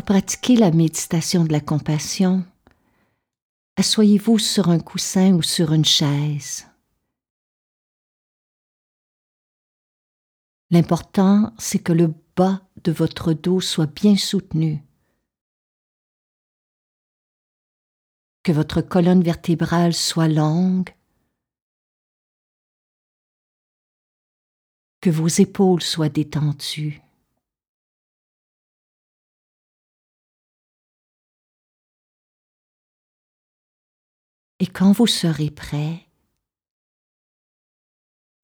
Pour pratiquer la méditation de la compassion, asseyez-vous sur un coussin ou sur une chaise. L'important, c'est que le bas de votre dos soit bien soutenu, que votre colonne vertébrale soit longue, que vos épaules soient détendues. Et quand vous serez prêt,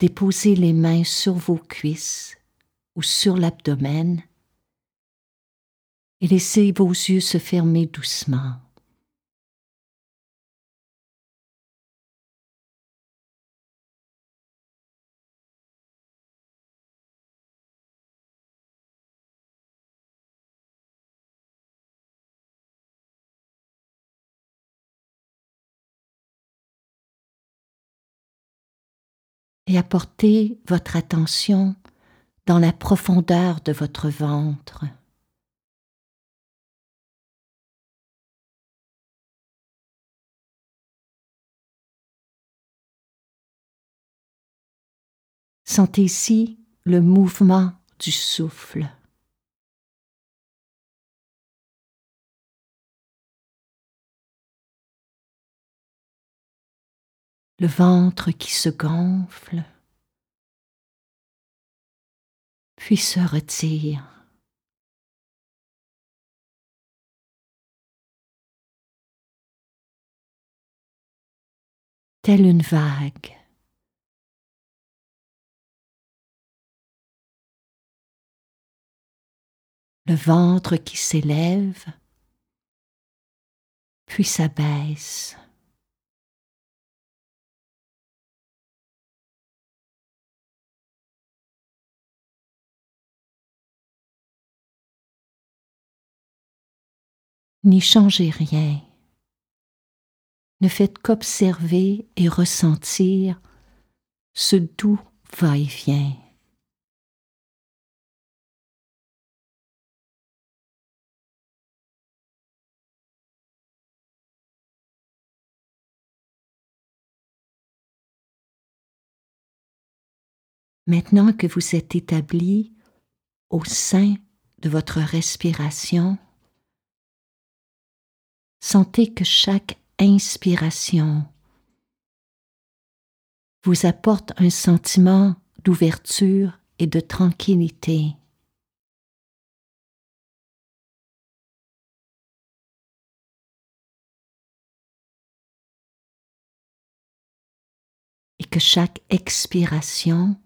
déposez les mains sur vos cuisses ou sur l'abdomen et laissez vos yeux se fermer doucement. Et apportez votre attention dans la profondeur de votre ventre. Sentez ici le mouvement du souffle. Le ventre qui se gonfle, puis se retire. Telle une vague. Le ventre qui s'élève, puis s'abaisse. N'y changez rien. Ne faites qu'observer et ressentir ce doux va-et-vient. Maintenant que vous êtes établi au sein de votre respiration, Sentez que chaque inspiration vous apporte un sentiment d'ouverture et de tranquillité. Et que chaque expiration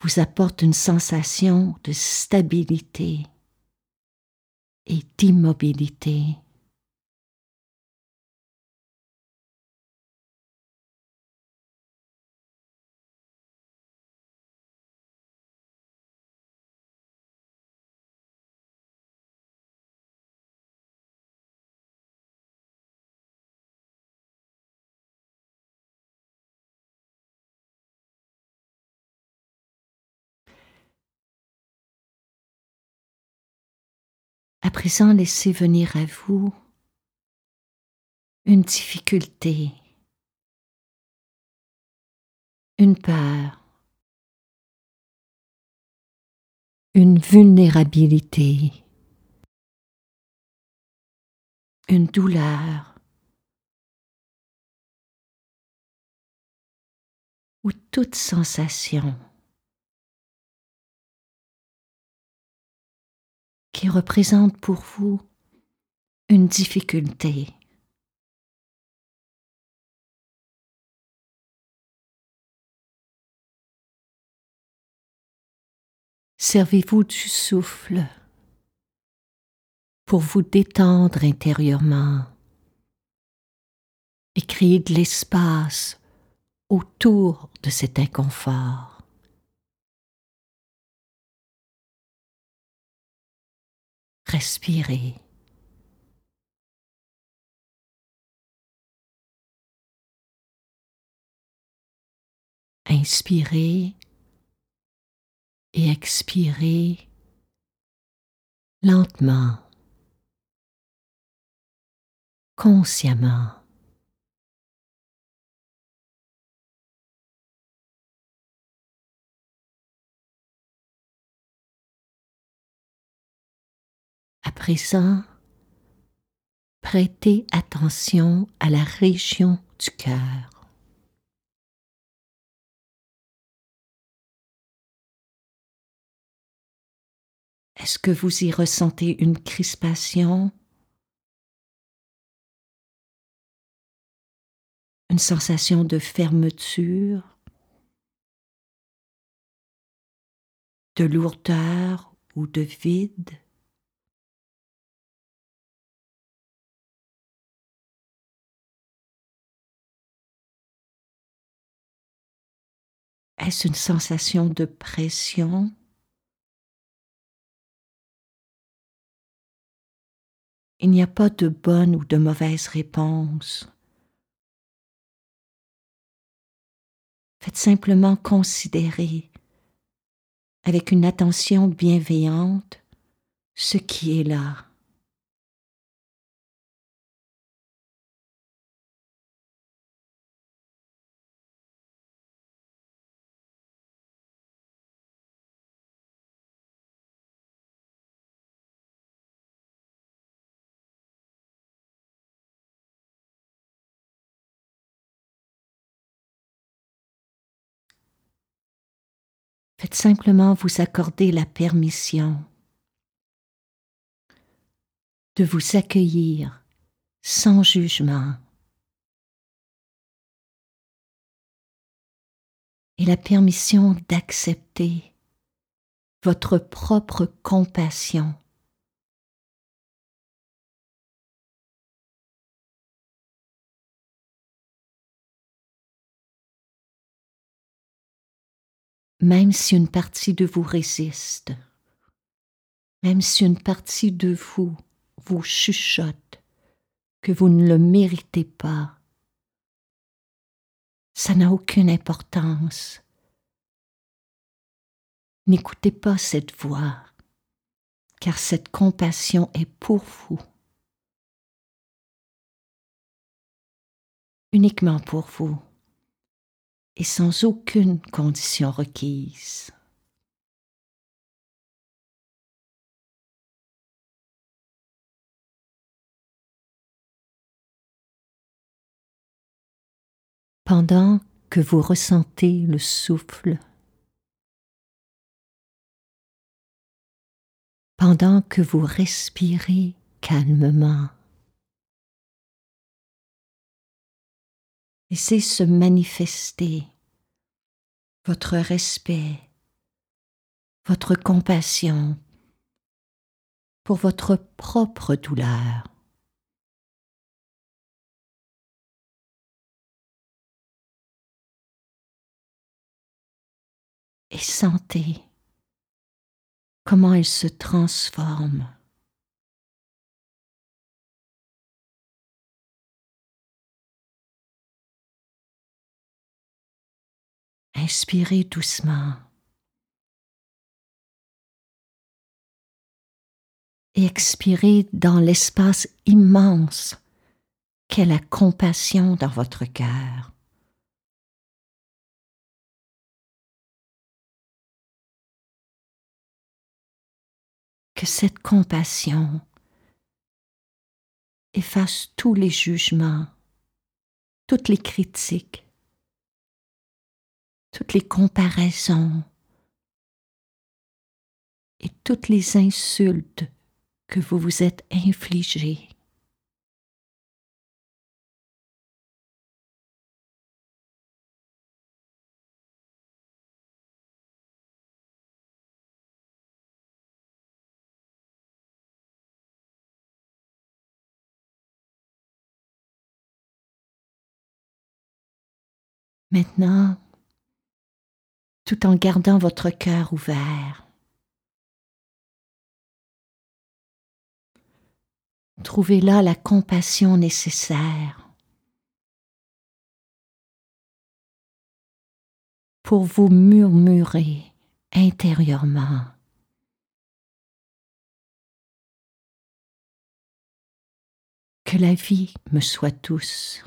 vous apporte une sensation de stabilité et d'immobilité. À présent, laissez venir à vous une difficulté, une peur, une vulnérabilité, une douleur ou toute sensation qui représente pour vous une difficulté. Servez-vous du souffle pour vous détendre intérieurement et créer de l'espace autour de cet inconfort. Respirez. Inspirez et expirez lentement, consciemment. Présent, prêtez attention à la région du cœur. Est-ce que vous y ressentez une crispation? Une sensation de fermeture? De lourdeur ou de vide? Est-ce une sensation de pression? Il n'y a pas de bonne ou de mauvaise réponse. Faites simplement considérer avec une attention bienveillante ce qui est là. Simplement vous accorder la permission de vous accueillir sans jugement. Et la permission d'accepter votre propre compassion même si une partie de vous résiste, même si une partie de vous vous chuchote que vous ne le méritez pas, ça n'a aucune importance. N'écoutez pas cette voix, car cette compassion est pour vous, uniquement pour vous et sans aucune condition requise. Pendant que vous ressentez le souffle, pendant que vous respirez calmement, Laissez se manifester votre respect, votre compassion pour votre propre douleur. Et sentez comment elle se transforme Inspirez doucement. Et expirez dans l'espace immense qu'est la compassion dans votre cœur. Que cette compassion efface tous les jugements, toutes les critiques, toutes les comparaisons et toutes les insultes que vous vous êtes infligées. Maintenant, tout en gardant votre cœur ouvert. Trouvez là la compassion nécessaire pour vous murmurer intérieurement. Que la vie me soit douce.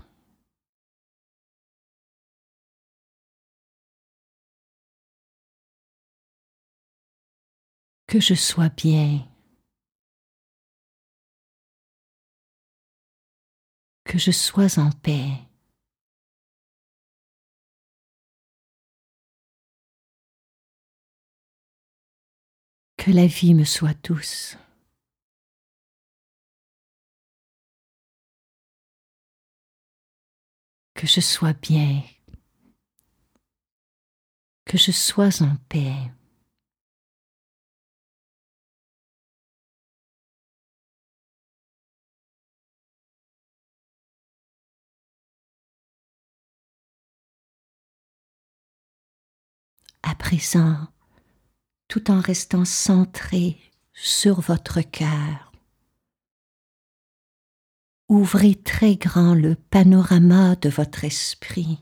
Que je sois bien. Que je sois en paix. Que la vie me soit douce. Que je sois bien. Que je sois en paix. Présent, tout en restant centré sur votre cœur. Ouvrez très grand le panorama de votre esprit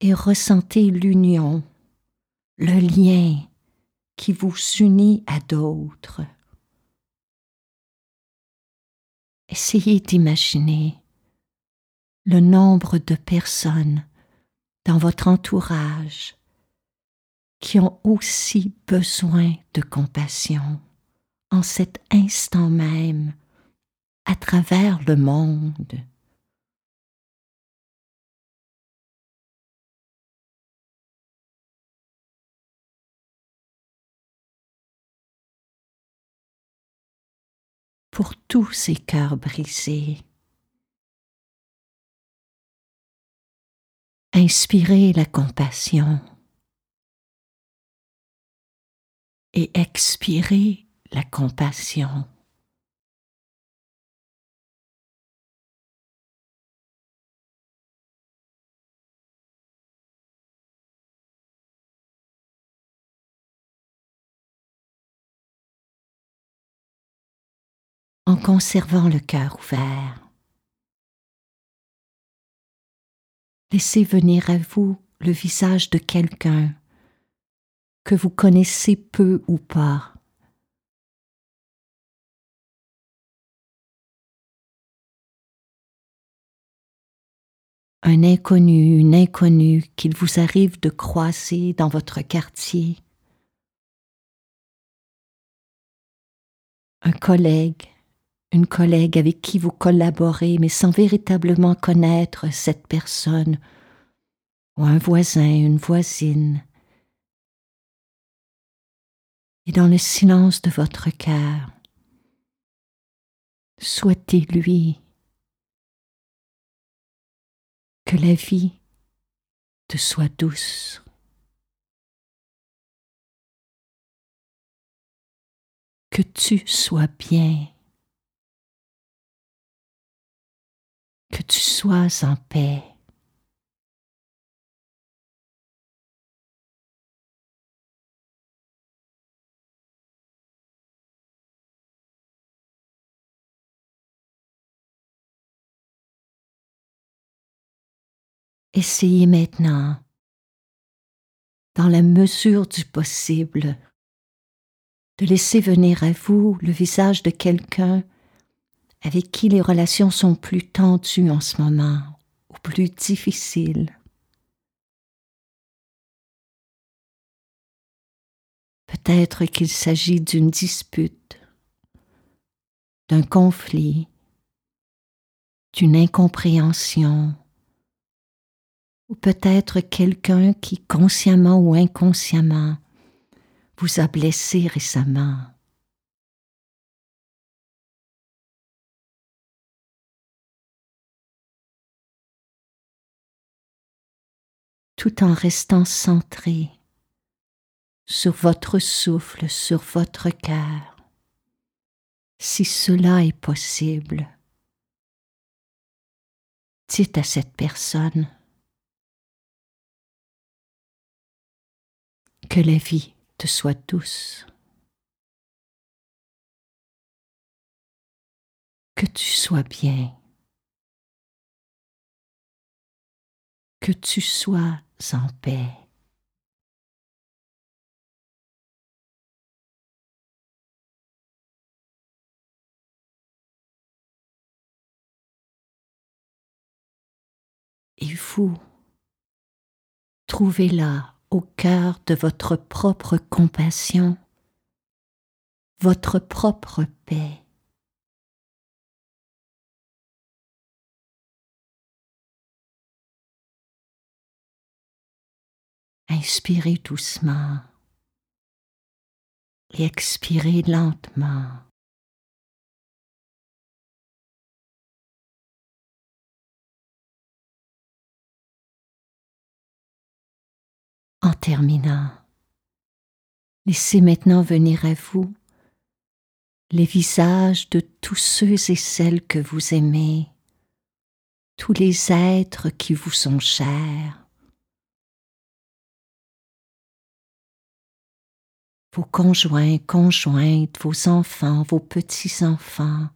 et ressentez l'union, le lien qui vous unit à d'autres. Essayez d'imaginer le nombre de personnes dans votre entourage qui ont aussi besoin de compassion en cet instant même à travers le monde. Pour tous ces cœurs brisés, Inspirez la compassion et expirez la compassion. en conservant le cœur ouvert. Laissez venir à vous le visage de quelqu'un que vous connaissez peu ou pas. Un inconnu, une inconnue qu'il vous arrive de croiser dans votre quartier. Un collègue, une collègue avec qui vous collaborez mais sans véritablement connaître cette personne, ou un voisin, une voisine. Et dans le silence de votre cœur, souhaitez-lui que la vie te soit douce. Que tu sois bien. Que tu sois en paix. Essayez maintenant, dans la mesure du possible, de laisser venir à vous le visage de quelqu'un avec qui les relations sont plus tendues en ce moment ou plus difficiles. Peut-être qu'il s'agit d'une dispute, d'un conflit, d'une incompréhension, ou peut-être quelqu'un qui, consciemment ou inconsciemment, vous a blessé récemment. Tout en restant centré sur votre souffle, sur votre cœur, si cela est possible. Dites à cette personne que la vie te soit douce, que tu sois bien. que tu sois sans paix. Et vous, trouvez-la au cœur de votre propre compassion, votre propre paix. Inspirez doucement et expirez lentement. En terminant, laissez maintenant venir à vous les visages de tous ceux et celles que vous aimez, tous les êtres qui vous sont chers. Vos conjoints, conjointes, vos enfants, vos petits-enfants,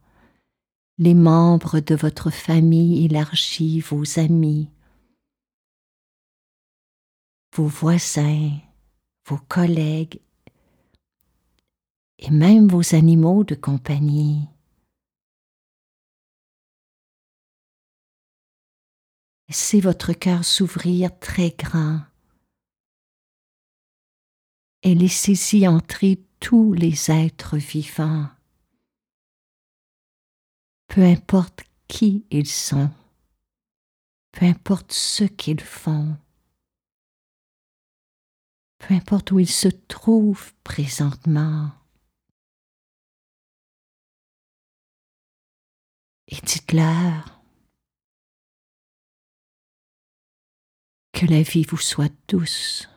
les membres de votre famille élargie, vos amis, vos voisins, vos collègues et même vos animaux de compagnie. Laissez votre cœur s'ouvrir très grand et laissez-y entrer tous les êtres vivants, peu importe qui ils sont, peu importe ce qu'ils font peu importe où ils se trouvent présentement. Et dites-leur que la vie vous soit douce.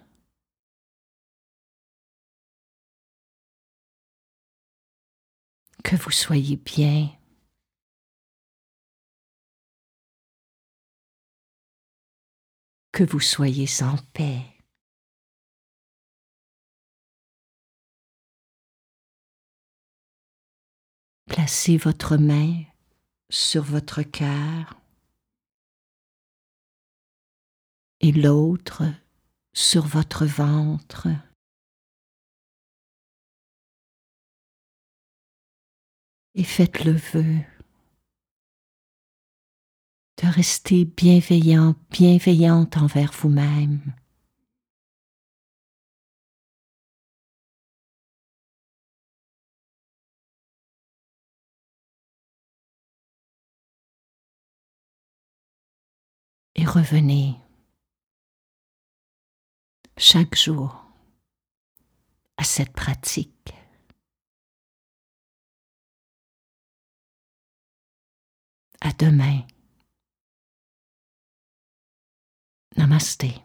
Que vous soyez bien. Que vous soyez en paix. Placez votre main sur votre cœur et l'autre sur votre ventre. Et faites le vœu de rester bienveillant, bienveillante envers vous-même. et revenez chaque jour à cette pratique. À demain. Namaste.